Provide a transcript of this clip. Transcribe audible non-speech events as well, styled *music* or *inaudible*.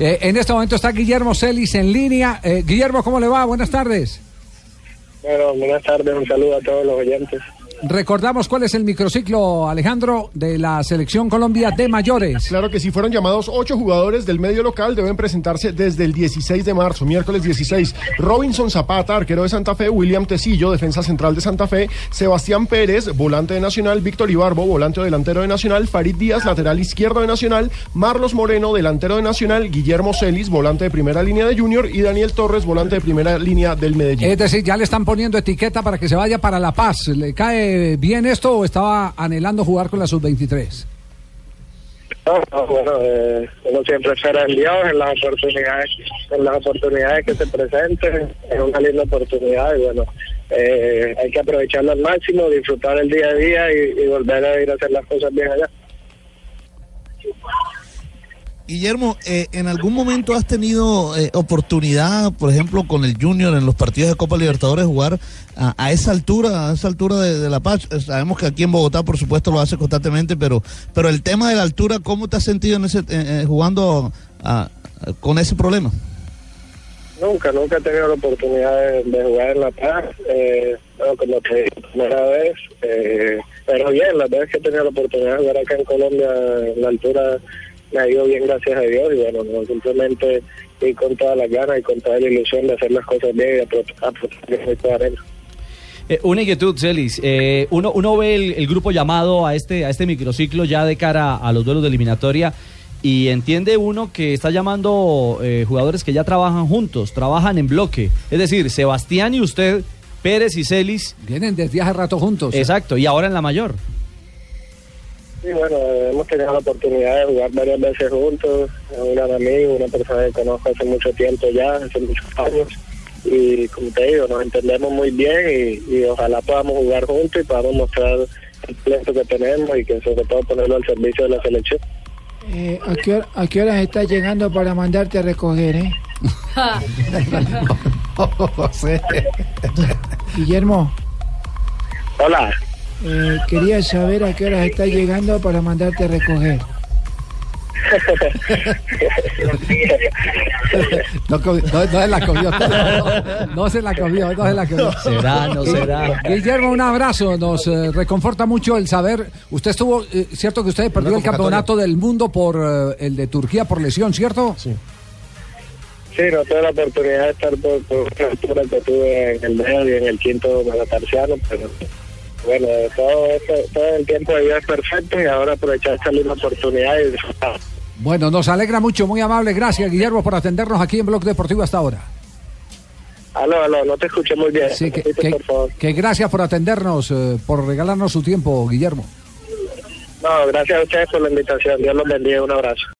Eh, en este momento está Guillermo Celis en línea. Eh, Guillermo, ¿cómo le va? Buenas tardes. Bueno, buenas tardes, un saludo a todos los oyentes. Recordamos cuál es el microciclo, Alejandro, de la Selección Colombia de mayores. Claro que si fueron llamados ocho jugadores del medio local, deben presentarse desde el 16 de marzo, miércoles 16. Robinson Zapata, arquero de Santa Fe, William Tecillo, defensa central de Santa Fe, Sebastián Pérez, volante de Nacional, Víctor Ibarbo, volante o delantero de Nacional, Farid Díaz, lateral izquierdo de Nacional, Marlos Moreno, delantero de Nacional, Guillermo Celis, volante de primera línea de Junior y Daniel Torres, volante de primera línea del Medellín. Es decir, ya le están poniendo etiqueta para que se vaya para La Paz. ¿Le cae bien esto o estaba anhelando jugar con la sub-23? No, no, bueno, eh, uno siempre espera en Dios, en las oportunidades, en las oportunidades que se presenten, es una linda oportunidad y bueno, eh, hay que aprovecharlo al máximo, disfrutar el día a día y volver a ir a hacer las cosas bien allá. Guillermo, eh, ¿en algún momento has tenido eh, oportunidad, por ejemplo, con el Junior en los partidos de Copa Libertadores, jugar a, esa altura, a esa altura de, La Paz? Eh, Sabemos que aquí en Bogotá, por supuesto, lo hace constantemente, pero, pero el tema de la altura, ¿cómo te has sentido en ese, eh, eh, jugando a- con ese problema? Nunca, nunca he tenido la oportunidad de, jugar en La Paz, eh, bueno, como te dije, primera vez, eh, pero bien, las veces que he tenido la oportunidad de jugar acá en Colombia, en la altura me ha ido bien, gracias a Dios, y bueno, no, simplemente ir con todas las ganas y con toda la ilusión de hacer las cosas bien y apro- aprovechar arena. Eh, una inquietud, Celis. Eh, uno, uno ve el, el grupo llamado a este, a este microciclo ya de cara a los duelos de eliminatoria y entiende uno que está llamando eh, jugadores que ya trabajan juntos, trabajan en bloque. Es decir, Sebastián y usted, Pérez y Celis. Vienen desde hace rato juntos. Exacto, y ahora en la mayor. Sí, bueno, hemos tenido la oportunidad de jugar varias veces juntos, es un gran amigo, una persona que conozco hace mucho tiempo ya, hace muchos años, y como te digo, nos entendemos muy bien y, y ojalá podamos jugar juntos y podamos mostrar el talento que tenemos y que sobre todo ponerlo al servicio de la selección. Eh, ¿a, qué hora- ¿A qué horas estás llegando para mandarte a recoger, eh? *laughs* Guillermo, Hola, eh, quería saber a qué horas estás llegando para mandarte a recoger. *laughs* No, no, no se la comió. No, *laughs* no se la comió, no se la comió. Será, no será. Guillermo, un abrazo. Nos eh, reconforta mucho el saber. Usted estuvo, eh, cierto que usted perdió el campeonato del mundo por eh, el de Turquía por lesión, ¿cierto? Sí. sí, no tuve la oportunidad de estar por, por una altura que tuve en el medio y en el quinto metatarsiano, pero bueno, todo, esto- todo el tiempo de vida es perfecto y ahora aprovechar esta linda oportunidad y disfrutar. Bueno, nos alegra mucho, muy amable. Gracias, Guillermo, por atendernos aquí en Blog Deportivo hasta ahora. Aló, aló, no te escuché muy bien. Sí, que, Repite, que- por favor. que gracias por atendernos, eh, por regalarnos su tiempo, Guillermo. No, gracias a ustedes por la invitación. Dios los bendiga. Un abrazo.